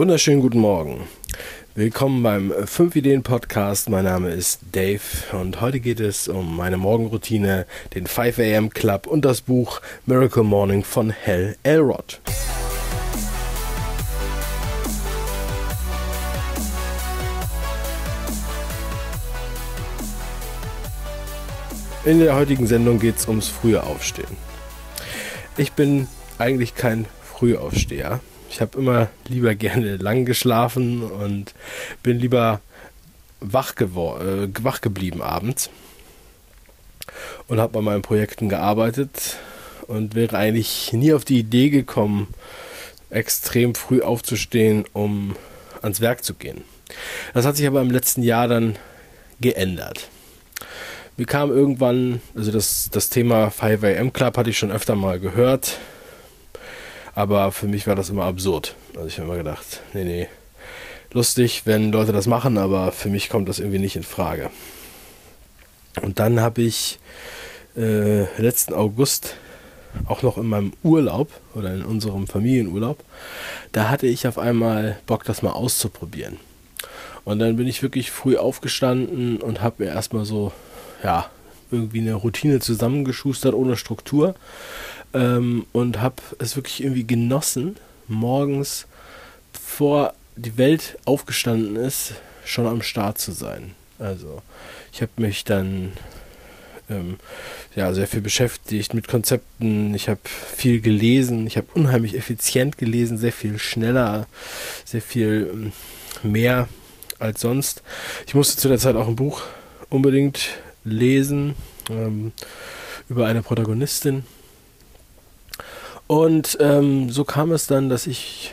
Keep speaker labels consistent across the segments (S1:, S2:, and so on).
S1: wunderschönen guten Morgen. Willkommen beim 5 Ideen Podcast. Mein Name ist Dave und heute geht es um meine Morgenroutine, den 5 AM Club und das Buch Miracle Morning von Hal Elrod. In der heutigen Sendung geht es ums frühe Aufstehen. Ich bin eigentlich kein Frühaufsteher. Ich habe immer lieber gerne lang geschlafen und bin lieber wach, äh, wach geblieben abends und habe an meinen Projekten gearbeitet und wäre eigentlich nie auf die Idee gekommen, extrem früh aufzustehen, um ans Werk zu gehen. Das hat sich aber im letzten Jahr dann geändert. Mir kam irgendwann, also das, das Thema 5am Club hatte ich schon öfter mal gehört, aber für mich war das immer absurd. Also ich habe immer gedacht, nee, nee, lustig, wenn Leute das machen, aber für mich kommt das irgendwie nicht in Frage. Und dann habe ich äh, letzten August auch noch in meinem Urlaub oder in unserem Familienurlaub, da hatte ich auf einmal Bock, das mal auszuprobieren. Und dann bin ich wirklich früh aufgestanden und habe mir erstmal so ja, irgendwie eine Routine zusammengeschustert ohne Struktur ähm, und habe es wirklich irgendwie genossen, morgens vor die Welt aufgestanden ist, schon am Start zu sein. Also ich habe mich dann ähm, ja sehr viel beschäftigt mit Konzepten. Ich habe viel gelesen. Ich habe unheimlich effizient gelesen, sehr viel schneller, sehr viel ähm, mehr als sonst. Ich musste zu der Zeit auch ein Buch unbedingt lesen ähm, über eine Protagonistin. Und ähm, so kam es dann, dass ich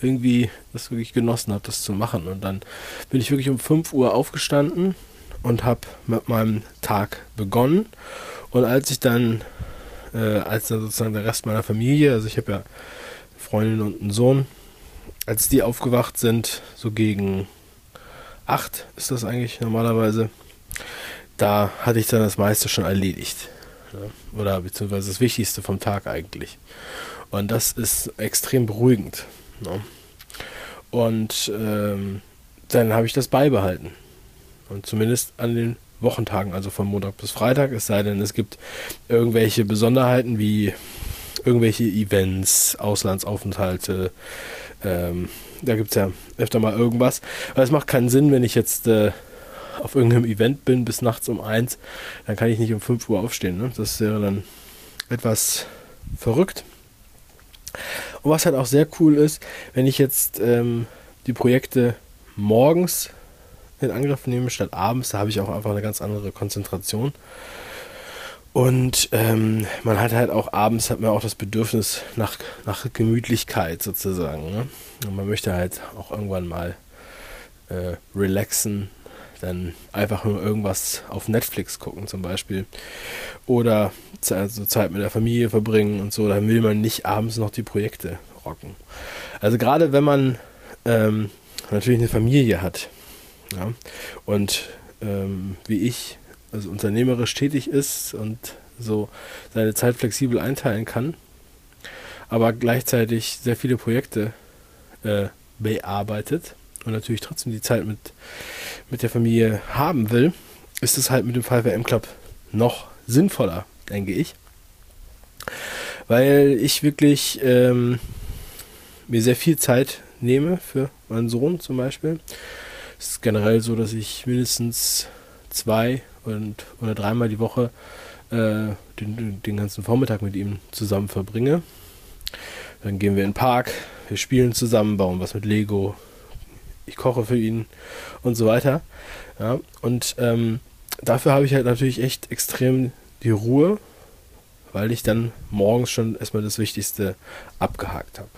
S1: irgendwie das wirklich genossen habe, das zu machen. Und dann bin ich wirklich um 5 Uhr aufgestanden und habe mit meinem Tag begonnen. Und als ich dann, äh, als dann sozusagen der Rest meiner Familie, also ich habe ja eine Freundin und einen Sohn, als die aufgewacht sind, so gegen 8 ist das eigentlich normalerweise, da hatte ich dann das meiste schon erledigt. Oder beziehungsweise das Wichtigste vom Tag eigentlich. Und das ist extrem beruhigend. Ne? Und ähm, dann habe ich das beibehalten. Und zumindest an den Wochentagen, also von Montag bis Freitag, es sei denn, es gibt irgendwelche Besonderheiten wie irgendwelche Events, Auslandsaufenthalte. Ähm, da gibt es ja öfter mal irgendwas. Aber es macht keinen Sinn, wenn ich jetzt äh, auf irgendeinem Event bin bis nachts um eins, dann kann ich nicht um 5 Uhr aufstehen. Ne? Das wäre dann etwas verrückt. Und was halt auch sehr cool ist, wenn ich jetzt ähm, die Projekte morgens in Angriff nehme statt abends, da habe ich auch einfach eine ganz andere Konzentration. Und ähm, man hat halt auch abends hat man auch das Bedürfnis nach, nach Gemütlichkeit sozusagen. Ne? Und man möchte halt auch irgendwann mal äh, relaxen, dann einfach nur irgendwas auf Netflix gucken zum Beispiel. Oder also Zeit mit der Familie verbringen und so, dann will man nicht abends noch die Projekte rocken. Also gerade wenn man ähm, natürlich eine Familie hat ja, und ähm, wie ich, also unternehmerisch tätig ist und so seine Zeit flexibel einteilen kann, aber gleichzeitig sehr viele Projekte äh, bearbeitet und natürlich trotzdem die Zeit mit, mit der Familie haben will, ist es halt mit dem 5M Club noch sinnvoller, denke ich. Weil ich wirklich ähm, mir sehr viel Zeit nehme für meinen Sohn zum Beispiel. Es ist generell so, dass ich mindestens zwei und, oder dreimal die Woche äh, den, den ganzen Vormittag mit ihm zusammen verbringe. Dann gehen wir in den Park, wir spielen zusammen, bauen was mit Lego, ich koche für ihn und so weiter. Ja, und ähm, dafür habe ich halt natürlich echt extrem die Ruhe, weil ich dann morgens schon erstmal das Wichtigste abgehakt habe.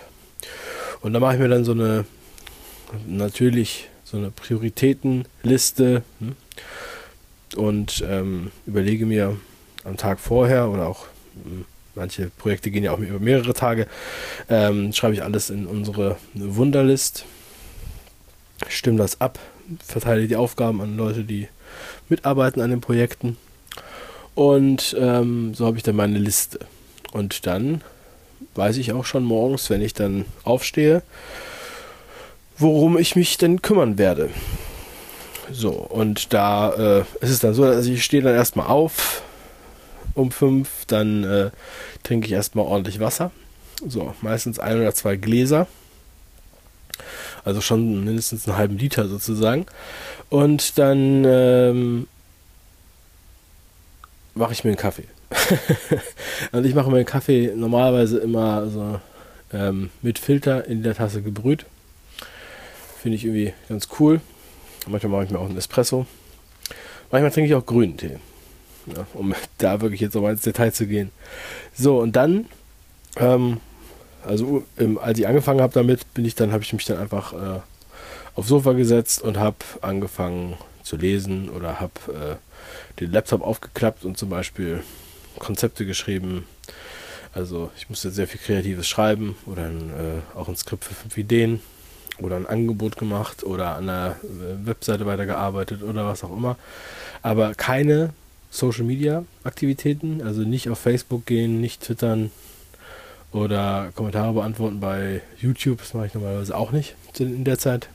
S1: Und da mache ich mir dann so eine, natürlich so eine Prioritätenliste hm, und ähm, überlege mir am Tag vorher oder auch hm, manche Projekte gehen ja auch über mehrere Tage, ähm, schreibe ich alles in unsere Wunderlist stimme das ab, verteile die Aufgaben an Leute, die mitarbeiten an den Projekten. Und ähm, so habe ich dann meine Liste. Und dann weiß ich auch schon morgens, wenn ich dann aufstehe, worum ich mich denn kümmern werde. So, und da äh, ist es dann so, also ich stehe dann erstmal auf um fünf, dann äh, trinke ich erstmal ordentlich Wasser. So, meistens ein oder zwei Gläser. Also schon mindestens einen halben Liter sozusagen. Und dann ähm, mache ich mir einen Kaffee. und ich mache mir einen Kaffee normalerweise immer so ähm, mit Filter in der Tasse gebrüht. Finde ich irgendwie ganz cool. Manchmal mache ich mir auch einen Espresso. Manchmal trinke ich auch grünen Tee. Ja, um da wirklich jetzt nochmal ins Detail zu gehen. So, und dann, ähm, also ähm, als ich angefangen habe damit, bin ich dann, habe ich mich dann einfach äh, aufs Sofa gesetzt und habe angefangen zu lesen oder habe äh, den Laptop aufgeklappt und zum Beispiel Konzepte geschrieben. Also ich musste sehr viel Kreatives schreiben oder ein, äh, auch ein Skript für fünf Ideen oder ein Angebot gemacht oder an der äh, Webseite weitergearbeitet oder was auch immer. Aber keine Social Media Aktivitäten, also nicht auf Facebook gehen, nicht twittern oder Kommentare beantworten bei YouTube, das mache ich normalerweise auch nicht in der Zeit.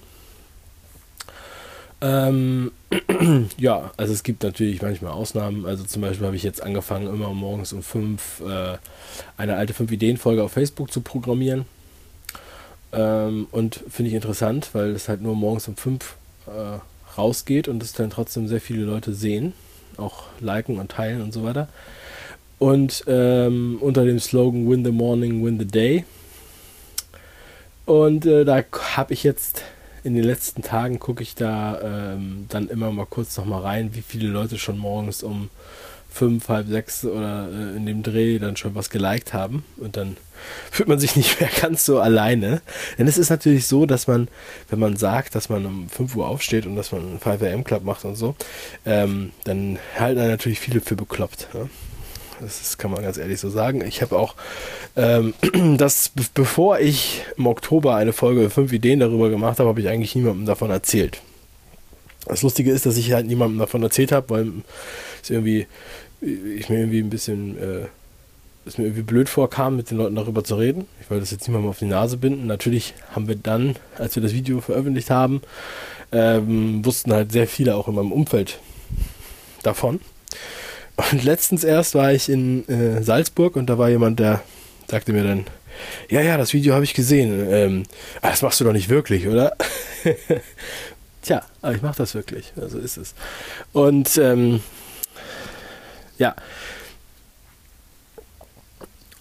S1: Ähm, ja, also es gibt natürlich manchmal Ausnahmen. Also zum Beispiel habe ich jetzt angefangen, immer morgens um fünf äh, eine alte 5-Ideen-Folge auf Facebook zu programmieren. Ähm, und finde ich interessant, weil es halt nur morgens um fünf äh, rausgeht und es dann trotzdem sehr viele Leute sehen, auch liken und teilen und so weiter. Und ähm, unter dem Slogan Win the Morning, Win the Day. Und äh, da habe ich jetzt in den letzten Tagen gucke ich da ähm, dann immer mal kurz noch mal rein, wie viele Leute schon morgens um fünf, halb sechs oder äh, in dem Dreh dann schon was geliked haben und dann fühlt man sich nicht mehr ganz so alleine. Denn es ist natürlich so, dass man, wenn man sagt, dass man um 5 Uhr aufsteht und dass man einen 5am Club macht und so, ähm, dann halten da natürlich viele für bekloppt. Ja? Das ist, kann man ganz ehrlich so sagen. Ich habe auch ähm, das, bevor ich im Oktober eine Folge fünf Ideen darüber gemacht habe, habe ich eigentlich niemandem davon erzählt. Das Lustige ist, dass ich halt niemandem davon erzählt habe, weil es irgendwie, ich mir irgendwie ein bisschen, äh, es mir irgendwie blöd vorkam, mit den Leuten darüber zu reden. Ich wollte das jetzt niemandem auf die Nase binden. Natürlich haben wir dann, als wir das Video veröffentlicht haben, ähm, wussten halt sehr viele auch in meinem Umfeld davon. Und letztens erst war ich in äh, Salzburg und da war jemand, der sagte mir dann, ja, ja, das Video habe ich gesehen. Ähm, ah, das machst du doch nicht wirklich, oder? Tja, aber ich mache das wirklich. Also ist es. Und ähm, ja,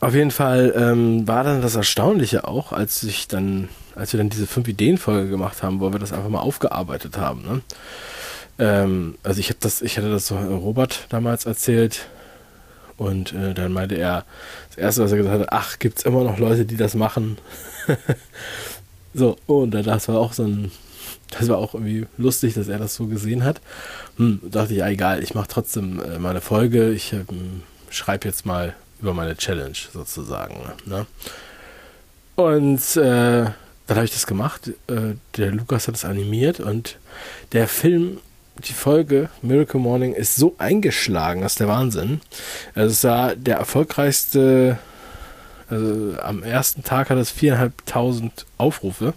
S1: auf jeden Fall ähm, war dann das Erstaunliche auch, als ich dann, als wir dann diese fünf Ideen Folge gemacht haben, wo wir das einfach mal aufgearbeitet haben. Ne? Ähm, also ich habe das, ich hatte das so Robert damals erzählt und äh, dann meinte er, das erste, was er gesagt hat, ach, gibt es immer noch Leute, die das machen. so, und das war auch so ein das war auch irgendwie lustig, dass er das so gesehen hat. Hm, dachte ich, ja, egal, ich mache trotzdem äh, meine Folge. Ich äh, schreibe jetzt mal über meine Challenge sozusagen. Ne? Und äh, dann habe ich das gemacht. Äh, der Lukas hat es animiert und der Film, die Folge Miracle Morning ist so eingeschlagen, das ist der Wahnsinn. Also es war der erfolgreichste also am ersten Tag hat es viereinhalbtausend Aufrufe.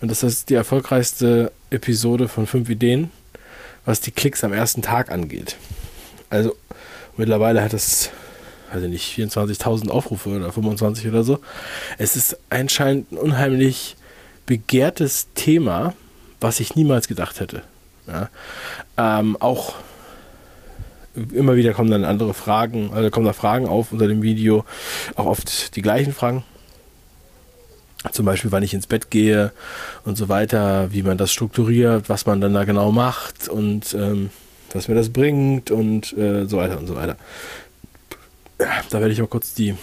S1: Und das ist die erfolgreichste Episode von fünf Ideen, was die Klicks am ersten Tag angeht. Also mittlerweile hat es, also nicht 24.000 Aufrufe oder 25 oder so. Es ist anscheinend ein unheimlich begehrtes Thema, was ich niemals gedacht hätte. Ja. Ähm, auch immer wieder kommen dann andere Fragen, also kommen da Fragen auf unter dem Video, auch oft die gleichen Fragen. Zum Beispiel, wann ich ins Bett gehe und so weiter, wie man das strukturiert, was man dann da genau macht und ähm, was mir das bringt und äh, so weiter und so weiter. Da werde ich auch kurz die,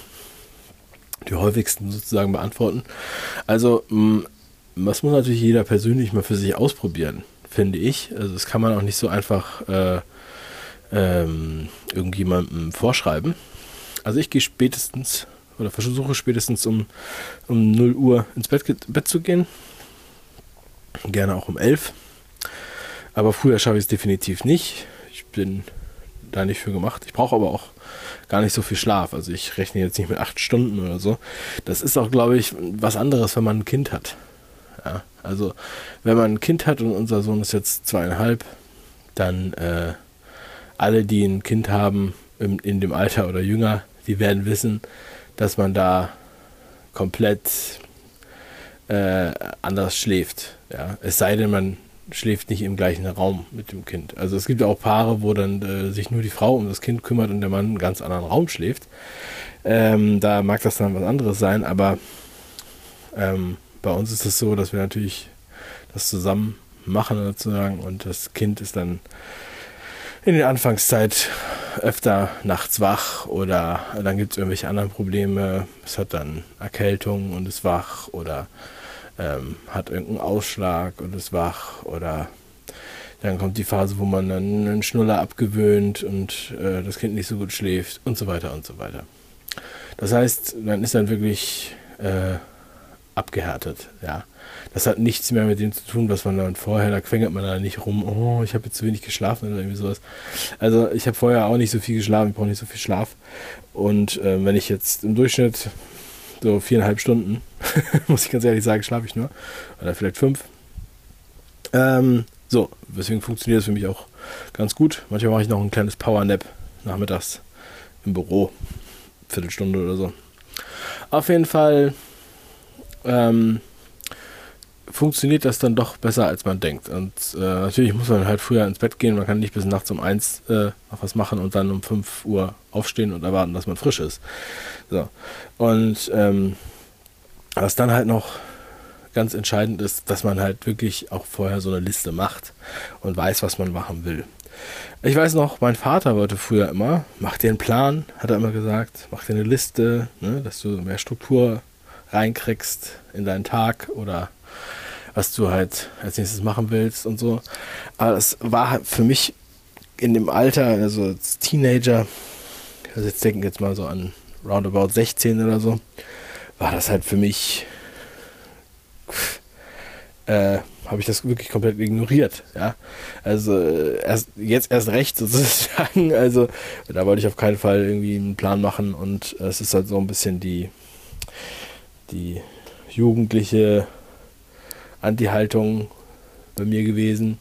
S1: die häufigsten sozusagen beantworten. Also, mh, das muss natürlich jeder persönlich mal für sich ausprobieren, finde ich. Also, das kann man auch nicht so einfach äh, ähm, irgendjemandem vorschreiben. Also ich gehe spätestens oder versuche spätestens um, um 0 Uhr ins Bett, Bett zu gehen. Gerne auch um 11. Aber früher schaffe ich es definitiv nicht. Ich bin da nicht für gemacht. Ich brauche aber auch gar nicht so viel Schlaf. Also ich rechne jetzt nicht mit acht Stunden oder so. Das ist auch, glaube ich, was anderes, wenn man ein Kind hat. Ja, also wenn man ein Kind hat und unser Sohn ist jetzt zweieinhalb, dann äh, alle, die ein Kind haben in, in dem Alter oder jünger, die werden wissen, dass man da komplett äh, anders schläft. Ja? Es sei denn, man schläft nicht im gleichen Raum mit dem Kind. Also es gibt auch Paare, wo dann äh, sich nur die Frau um das Kind kümmert und der Mann in einem ganz anderen Raum schläft. Ähm, da mag das dann was anderes sein, aber ähm, bei uns ist es so, dass wir natürlich das zusammen machen sozusagen und das Kind ist dann in der Anfangszeit öfter nachts wach oder dann gibt es irgendwelche anderen Probleme. Es hat dann Erkältung und ist wach oder ähm, hat irgendeinen Ausschlag und ist wach oder dann kommt die Phase, wo man dann einen Schnuller abgewöhnt und äh, das Kind nicht so gut schläft und so weiter und so weiter. Das heißt, man ist dann wirklich äh, abgehärtet, ja. Das hat nichts mehr mit dem zu tun, was man dann vorher, da quengelt man da nicht rum, oh, ich habe jetzt zu wenig geschlafen oder irgendwie sowas. Also ich habe vorher auch nicht so viel geschlafen, ich brauche nicht so viel Schlaf. Und äh, wenn ich jetzt im Durchschnitt so viereinhalb Stunden, muss ich ganz ehrlich sagen, schlafe ich nur. Oder vielleicht fünf. Ähm, so, deswegen funktioniert es für mich auch ganz gut. Manchmal mache ich noch ein kleines Power-Nap nachmittags im Büro. Viertelstunde oder so. Auf jeden Fall ähm, funktioniert das dann doch besser, als man denkt. Und äh, natürlich muss man halt früher ins Bett gehen. Man kann nicht bis nachts um eins äh, noch was machen und dann um 5 Uhr aufstehen und erwarten, dass man frisch ist. So. Und ähm, was dann halt noch ganz entscheidend ist, dass man halt wirklich auch vorher so eine Liste macht und weiß, was man machen will. Ich weiß noch, mein Vater wollte früher immer, mach dir einen Plan, hat er immer gesagt, mach dir eine Liste, ne, dass du mehr Struktur reinkriegst in deinen Tag oder was du halt als nächstes machen willst und so. Aber es war halt für mich in dem Alter, also als Teenager, also jetzt denken jetzt mal so an roundabout 16 oder so, war das halt für mich, äh, habe ich das wirklich komplett ignoriert, ja. Also äh, erst, jetzt erst recht sozusagen, also da wollte ich auf keinen Fall irgendwie einen Plan machen und es ist halt so ein bisschen die, die jugendliche Anti-Haltung bei mir gewesen,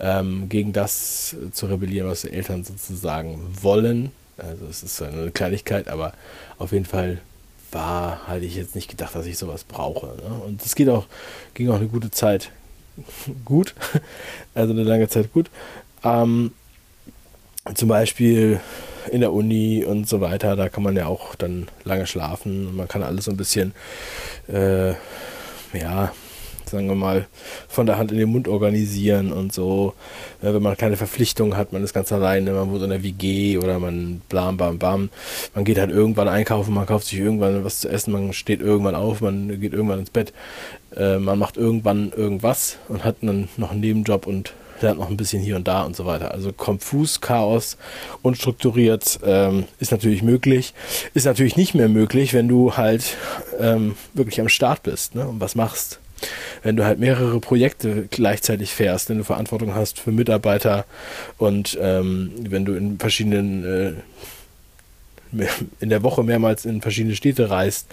S1: ähm, gegen das zu rebellieren, was die Eltern sozusagen wollen. Also es ist eine Kleinigkeit, aber auf jeden Fall war, hatte ich jetzt nicht gedacht, dass ich sowas brauche. Ne? Und es geht auch, ging auch eine gute Zeit gut, also eine lange Zeit gut. Ähm, zum Beispiel in der Uni und so weiter, da kann man ja auch dann lange schlafen. Man kann alles so ein bisschen, äh, ja, sagen wir mal, von der Hand in den Mund organisieren und so. Äh, wenn man keine Verpflichtung hat, man ist ganz alleine, man wohnt in der WG oder man blam, bam, bam. Man geht halt irgendwann einkaufen, man kauft sich irgendwann was zu essen, man steht irgendwann auf, man geht irgendwann ins Bett. Äh, man macht irgendwann irgendwas und hat dann noch einen Nebenjob und lernt noch ein bisschen hier und da und so weiter. Also konfus, Chaos, unstrukturiert ähm, ist natürlich möglich. Ist natürlich nicht mehr möglich, wenn du halt ähm, wirklich am Start bist ne, und was machst wenn du halt mehrere Projekte gleichzeitig fährst, wenn du Verantwortung hast für Mitarbeiter und ähm, wenn du in verschiedenen äh, in der Woche mehrmals in verschiedene Städte reist,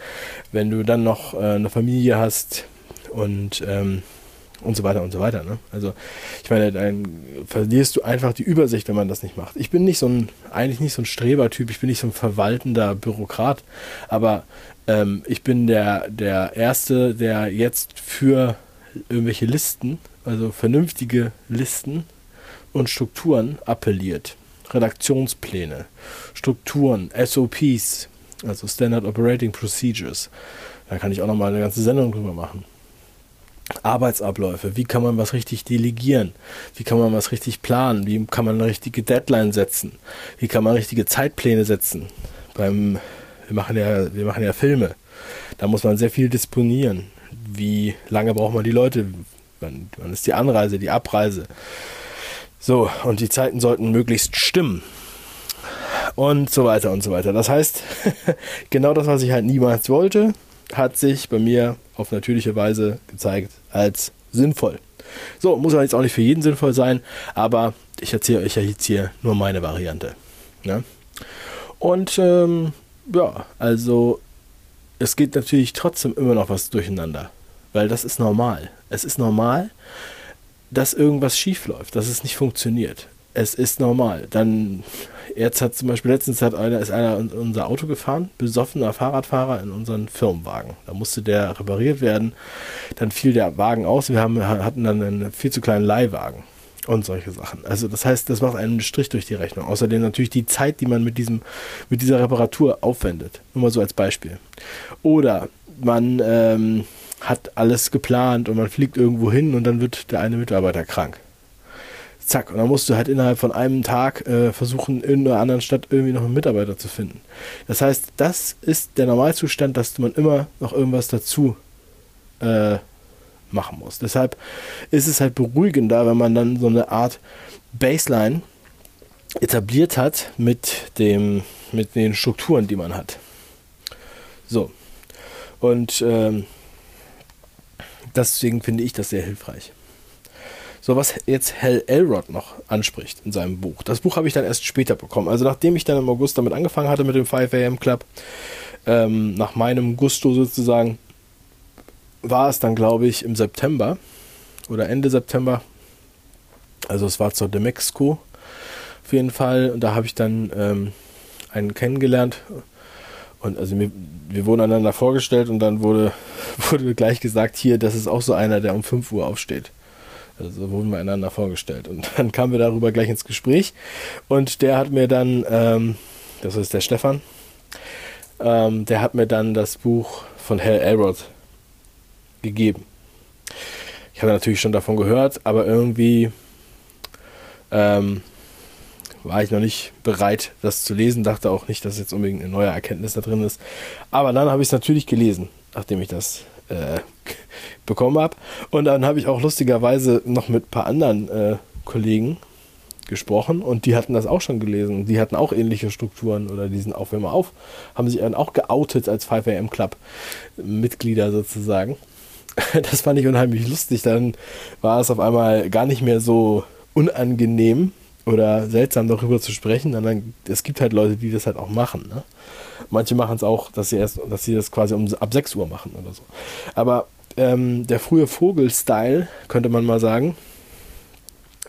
S1: wenn du dann noch äh, eine Familie hast und ähm, und so weiter und so weiter. Ne? Also ich meine, dann verlierst du einfach die Übersicht, wenn man das nicht macht. Ich bin nicht so ein, eigentlich nicht so ein Strebertyp, ich bin nicht so ein verwaltender Bürokrat, aber ähm, ich bin der, der Erste, der jetzt für irgendwelche Listen, also vernünftige Listen und Strukturen appelliert. Redaktionspläne, Strukturen, SOPs, also Standard Operating Procedures. Da kann ich auch nochmal eine ganze Sendung drüber machen. Arbeitsabläufe, wie kann man was richtig delegieren, wie kann man was richtig planen, wie kann man eine richtige Deadline setzen, wie kann man richtige Zeitpläne setzen. Beim, wir, machen ja, wir machen ja Filme, da muss man sehr viel disponieren. Wie lange braucht man die Leute, wann, wann ist die Anreise, die Abreise. So, und die Zeiten sollten möglichst stimmen. Und so weiter und so weiter. Das heißt, genau das, was ich halt niemals wollte, hat sich bei mir auf natürliche Weise gezeigt als sinnvoll. So, muss ja jetzt auch nicht für jeden sinnvoll sein, aber ich erzähle euch ja jetzt hier nur meine Variante. Ne? Und ähm, ja, also es geht natürlich trotzdem immer noch was durcheinander. weil das ist normal. Es ist normal, dass irgendwas schief läuft, dass es nicht funktioniert. Es ist normal. Dann, jetzt hat zum Beispiel letztens hat einer, ist einer unser Auto gefahren, besoffener Fahrradfahrer in unseren Firmenwagen. Da musste der repariert werden. Dann fiel der Wagen aus. Wir haben, hatten dann einen viel zu kleinen Leihwagen und solche Sachen. Also das heißt, das macht einen Strich durch die Rechnung. Außerdem natürlich die Zeit, die man mit diesem, mit dieser Reparatur aufwendet. Nur mal so als Beispiel. Oder man ähm, hat alles geplant und man fliegt irgendwo hin und dann wird der eine Mitarbeiter krank. Zack, und dann musst du halt innerhalb von einem Tag äh, versuchen, in einer anderen Stadt irgendwie noch einen Mitarbeiter zu finden. Das heißt, das ist der Normalzustand, dass man immer noch irgendwas dazu äh, machen muss. Deshalb ist es halt beruhigender, wenn man dann so eine Art Baseline etabliert hat mit, dem, mit den Strukturen, die man hat. So. Und ähm, deswegen finde ich das sehr hilfreich. So, was jetzt Hal Elrod noch anspricht in seinem Buch. Das Buch habe ich dann erst später bekommen. Also nachdem ich dann im August damit angefangen hatte mit dem 5 AM Club, ähm, nach meinem Gusto sozusagen, war es dann, glaube ich, im September oder Ende September. Also es war zur Demexco auf jeden Fall. Und da habe ich dann ähm, einen kennengelernt. Und also wir, wir wurden einander vorgestellt und dann wurde, wurde gleich gesagt, hier, das ist auch so einer, der um 5 Uhr aufsteht. Also wurden wir einander vorgestellt. Und dann kamen wir darüber gleich ins Gespräch. Und der hat mir dann, ähm, das ist der Stefan, ähm, der hat mir dann das Buch von Hal Elrod gegeben. Ich hatte natürlich schon davon gehört, aber irgendwie ähm, war ich noch nicht bereit, das zu lesen. Dachte auch nicht, dass jetzt unbedingt eine neue Erkenntnis da drin ist. Aber dann habe ich es natürlich gelesen, nachdem ich das äh, bekommen habe. Und dann habe ich auch lustigerweise noch mit ein paar anderen äh, Kollegen gesprochen und die hatten das auch schon gelesen. Die hatten auch ähnliche Strukturen oder die sind auf immer auf, haben sich dann auch geoutet als 5am Club Mitglieder sozusagen. das fand ich unheimlich lustig. Dann war es auf einmal gar nicht mehr so unangenehm oder seltsam darüber zu sprechen. Dann, es gibt halt Leute, die das halt auch machen. Ne? Manche machen es auch, dass sie erst, dass sie das quasi um, ab 6 Uhr machen oder so. Aber ähm, der frühe Vogel-Style, könnte man mal sagen,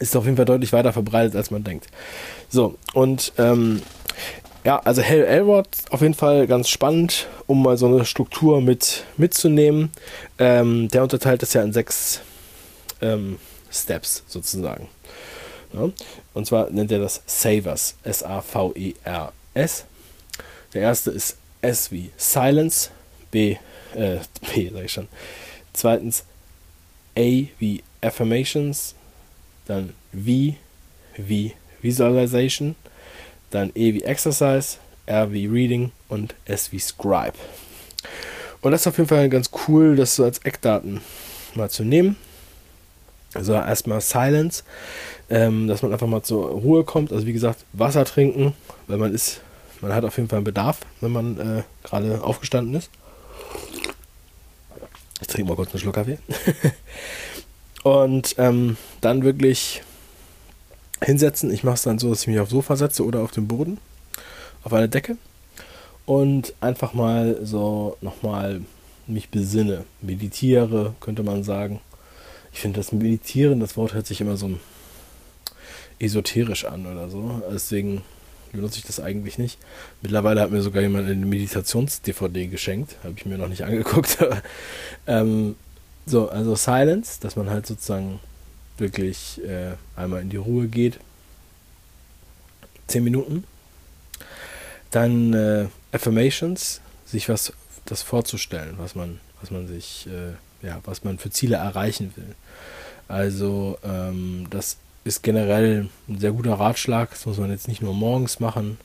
S1: ist auf jeden Fall deutlich weiter verbreitet, als man denkt. So, und ähm, ja, also Hell Elrod auf jeden Fall ganz spannend, um mal so eine Struktur mit mitzunehmen. Ähm, der unterteilt das ja in sechs ähm, Steps sozusagen. Ja? Und zwar nennt er das Savers, S-A-V-E-R-S. Der erste ist S wie Silence, B, äh, B sag ich schon. Zweitens A wie Affirmations, dann V wie Visualization, dann E wie Exercise, R wie Reading und S wie Scribe. Und das ist auf jeden Fall ganz cool, das so als Eckdaten mal zu nehmen. Also erstmal Silence, ähm, dass man einfach mal zur Ruhe kommt. Also wie gesagt, Wasser trinken, weil man ist, man hat auf jeden Fall einen Bedarf, wenn man äh, gerade aufgestanden ist. Ich trinke mal kurz einen Schluck Kaffee. und ähm, dann wirklich hinsetzen. Ich mache es dann so, dass ich mich aufs Sofa setze oder auf den Boden, auf eine Decke und einfach mal so nochmal mich besinne, meditiere, könnte man sagen. Ich finde das Meditieren, das Wort hört sich immer so esoterisch an oder so. Deswegen benutze ich das eigentlich nicht. Mittlerweile hat mir sogar jemand eine Meditations-DVD geschenkt. Habe ich mir noch nicht angeguckt. ähm, so, also Silence, dass man halt sozusagen wirklich äh, einmal in die Ruhe geht. Zehn Minuten. Dann äh, Affirmations, sich was das vorzustellen, was man, was man sich, äh, ja, was man für Ziele erreichen will. Also ähm, das ist generell ein sehr guter Ratschlag. Das muss man jetzt nicht nur morgens machen.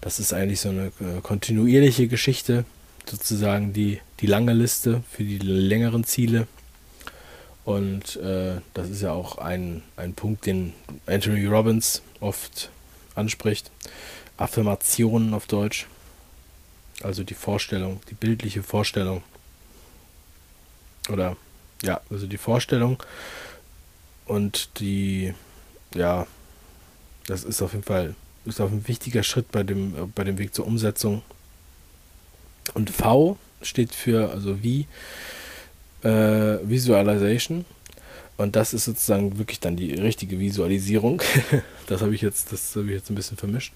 S1: Das ist eigentlich so eine äh, kontinuierliche Geschichte, sozusagen die, die lange Liste für die längeren Ziele. Und äh, das ist ja auch ein, ein Punkt, den Anthony Robbins oft anspricht. Affirmationen auf Deutsch. Also die Vorstellung, die bildliche Vorstellung. Oder ja, also die Vorstellung und die, ja, das ist auf jeden Fall ist auch ein wichtiger Schritt bei dem, bei dem Weg zur Umsetzung. Und V steht für, also wie, äh, Visualization. Und das ist sozusagen wirklich dann die richtige Visualisierung. das habe ich jetzt, das habe ich jetzt ein bisschen vermischt.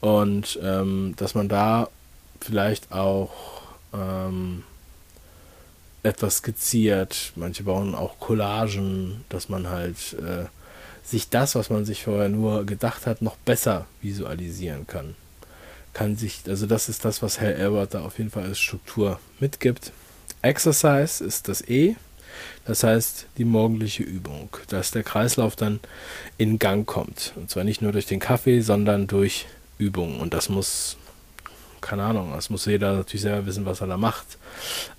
S1: Und ähm, dass man da vielleicht auch ähm, etwas skizziert. Manche bauen auch Collagen, dass man halt äh, sich das, was man sich vorher nur gedacht hat, noch besser visualisieren kann. Kann sich, also das ist das, was Herr Elbert da auf jeden Fall als Struktur mitgibt. Exercise ist das E, das heißt die morgendliche Übung, dass der Kreislauf dann in Gang kommt. Und zwar nicht nur durch den Kaffee, sondern durch Übungen. Und das muss keine Ahnung, das muss jeder natürlich selber wissen, was er da macht.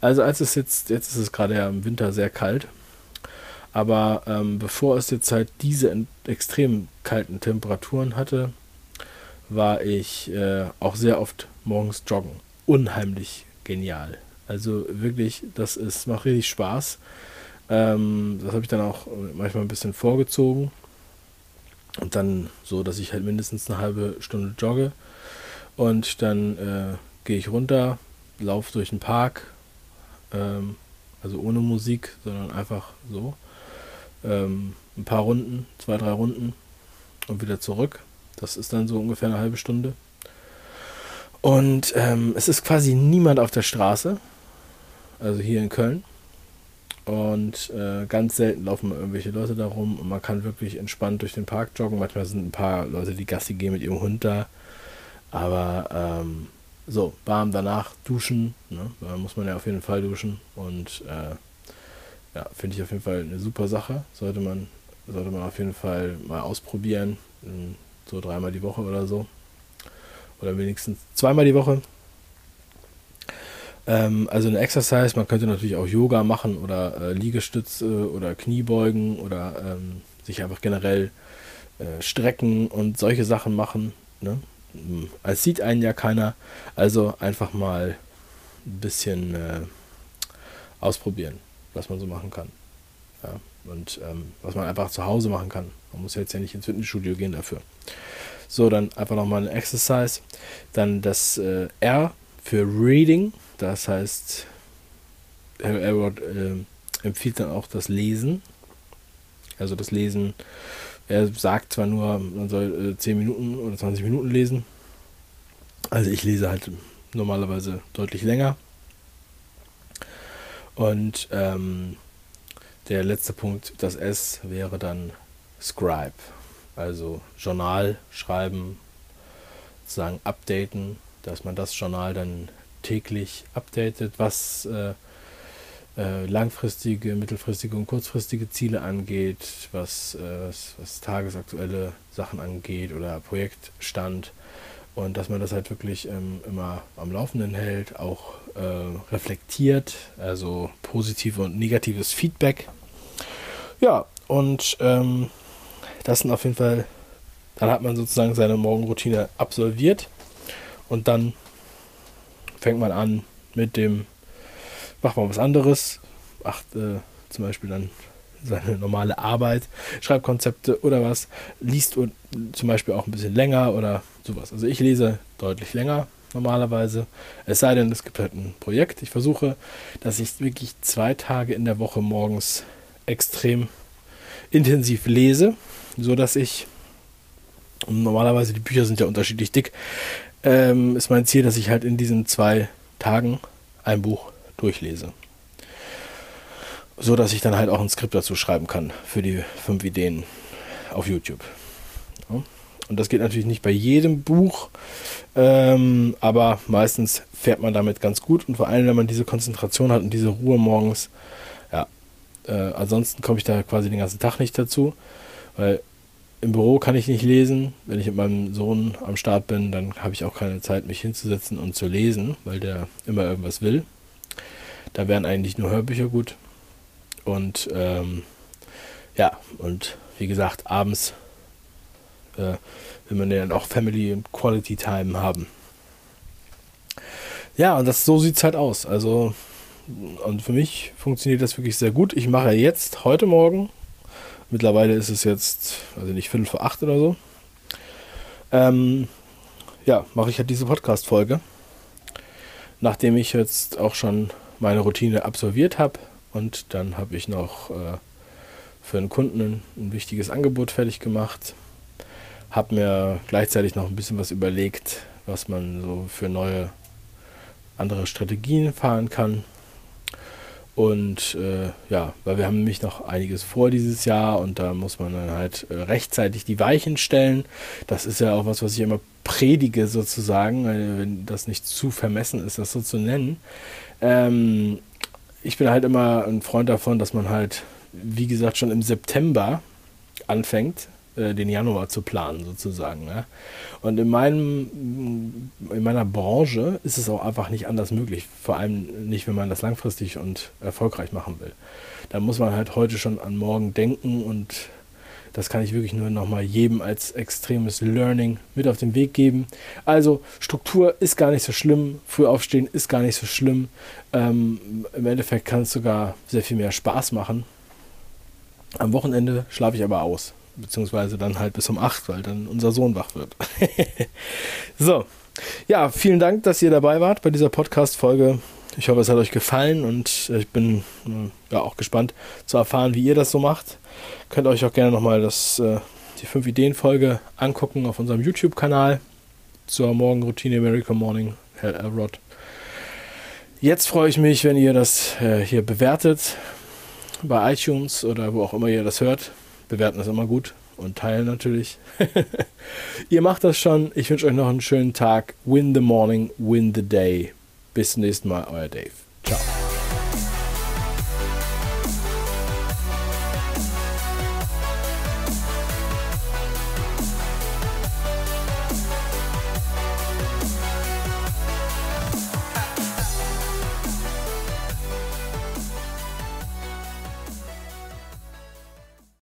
S1: Also als es jetzt, jetzt ist es gerade ja im Winter sehr kalt, aber ähm, bevor es jetzt halt diese extrem kalten Temperaturen hatte, war ich äh, auch sehr oft morgens joggen. Unheimlich genial. Also wirklich, das ist, macht richtig Spaß. Ähm, das habe ich dann auch manchmal ein bisschen vorgezogen. Und dann so, dass ich halt mindestens eine halbe Stunde jogge. Und dann äh, gehe ich runter, laufe durch den Park, ähm, also ohne Musik, sondern einfach so. Ähm, ein paar Runden, zwei, drei Runden und wieder zurück. Das ist dann so ungefähr eine halbe Stunde. Und ähm, es ist quasi niemand auf der Straße, also hier in Köln. Und äh, ganz selten laufen irgendwelche Leute da rum und man kann wirklich entspannt durch den Park joggen. Manchmal sind ein paar Leute, die Gassi gehen mit ihrem Hund da. Aber ähm, so, warm danach duschen. Ne? Da muss man ja auf jeden Fall duschen. Und äh, ja, finde ich auf jeden Fall eine super Sache. Sollte man, sollte man auf jeden Fall mal ausprobieren. So dreimal die Woche oder so. Oder wenigstens zweimal die Woche. Ähm, also eine Exercise, man könnte natürlich auch Yoga machen oder äh, Liegestütze oder Kniebeugen oder ähm, sich einfach generell äh, strecken und solche Sachen machen. Ne? Es sieht einen ja keiner, also einfach mal ein bisschen äh, ausprobieren, was man so machen kann. Ja, und ähm, was man einfach zu Hause machen kann. Man muss jetzt ja nicht ins Fitnessstudio gehen dafür. So, dann einfach nochmal ein Exercise. Dann das äh, R für Reading, das heißt, Herr Elrod äh, empfiehlt dann auch das Lesen. Also das Lesen er sagt zwar nur, man soll äh, 10 Minuten oder 20 Minuten lesen. Also ich lese halt normalerweise deutlich länger. Und ähm, der letzte Punkt, das S, wäre dann Scribe. Also Journal schreiben, sozusagen updaten, dass man das Journal dann täglich updatet, was äh, äh, langfristige, mittelfristige und kurzfristige Ziele angeht, was, äh, was, was, tagesaktuelle Sachen angeht oder Projektstand und dass man das halt wirklich ähm, immer am Laufenden hält, auch äh, reflektiert, also positive und negatives Feedback. Ja, und ähm, das sind auf jeden Fall, dann hat man sozusagen seine Morgenroutine absolviert und dann fängt man an mit dem macht mal was anderes, macht äh, zum Beispiel dann seine normale Arbeit, schreibt Konzepte oder was, liest und, zum Beispiel auch ein bisschen länger oder sowas. Also ich lese deutlich länger normalerweise, es sei denn, es gibt halt ein Projekt. Ich versuche, dass ich wirklich zwei Tage in der Woche morgens extrem intensiv lese, so dass ich normalerweise die Bücher sind ja unterschiedlich dick, ähm, ist mein Ziel, dass ich halt in diesen zwei Tagen ein Buch durchlese. So dass ich dann halt auch ein Skript dazu schreiben kann für die fünf Ideen auf YouTube. Und das geht natürlich nicht bei jedem Buch, ähm, aber meistens fährt man damit ganz gut und vor allem, wenn man diese Konzentration hat und diese Ruhe morgens. Ja, äh, ansonsten komme ich da quasi den ganzen Tag nicht dazu, weil im Büro kann ich nicht lesen. Wenn ich mit meinem Sohn am Start bin, dann habe ich auch keine Zeit, mich hinzusetzen und zu lesen, weil der immer irgendwas will. Da wären eigentlich nur Hörbücher gut. Und ähm, ja, und wie gesagt, abends äh, will man ja dann auch Family und Quality Time haben. Ja, und das so sieht es halt aus. Also, und für mich funktioniert das wirklich sehr gut. Ich mache jetzt, heute Morgen, mittlerweile ist es jetzt, also nicht Viertel vor acht oder so, ähm, ja, mache ich halt diese Podcast-Folge. Nachdem ich jetzt auch schon meine Routine absolviert habe und dann habe ich noch äh, für einen Kunden ein wichtiges Angebot fertig gemacht. Habe mir gleichzeitig noch ein bisschen was überlegt, was man so für neue andere Strategien fahren kann. Und äh, ja, weil wir haben nämlich noch einiges vor dieses Jahr und da muss man dann halt äh, rechtzeitig die Weichen stellen. Das ist ja auch was, was ich immer predige sozusagen, wenn das nicht zu vermessen ist, das so zu nennen. Ähm, ich bin halt immer ein Freund davon, dass man halt, wie gesagt, schon im September anfängt, äh, den Januar zu planen sozusagen. Ja? Und in, meinem, in meiner Branche ist es auch einfach nicht anders möglich. Vor allem nicht, wenn man das langfristig und erfolgreich machen will. Da muss man halt heute schon an morgen denken und das kann ich wirklich nur nochmal jedem als extremes Learning mit auf den Weg geben. Also Struktur ist gar nicht so schlimm, früh aufstehen ist gar nicht so schlimm. Ähm, Im Endeffekt kann es sogar sehr viel mehr Spaß machen. Am Wochenende schlafe ich aber aus beziehungsweise dann halt bis um 8, weil dann unser Sohn wach wird. so, ja, vielen Dank, dass ihr dabei wart bei dieser Podcast-Folge. Ich hoffe, es hat euch gefallen und ich bin äh, ja auch gespannt zu erfahren, wie ihr das so macht. Könnt euch auch gerne nochmal das, äh, die 5 Ideen-Folge angucken auf unserem YouTube-Kanal zur Morgenroutine America Morning, Herr Elrod. Jetzt freue ich mich, wenn ihr das äh, hier bewertet bei iTunes oder wo auch immer ihr das hört. Bewerten ist immer gut und teilen natürlich. Ihr macht das schon. Ich wünsche euch noch einen schönen Tag. Win the morning, win the day. Bis zum nächsten Mal, euer Dave. Ciao.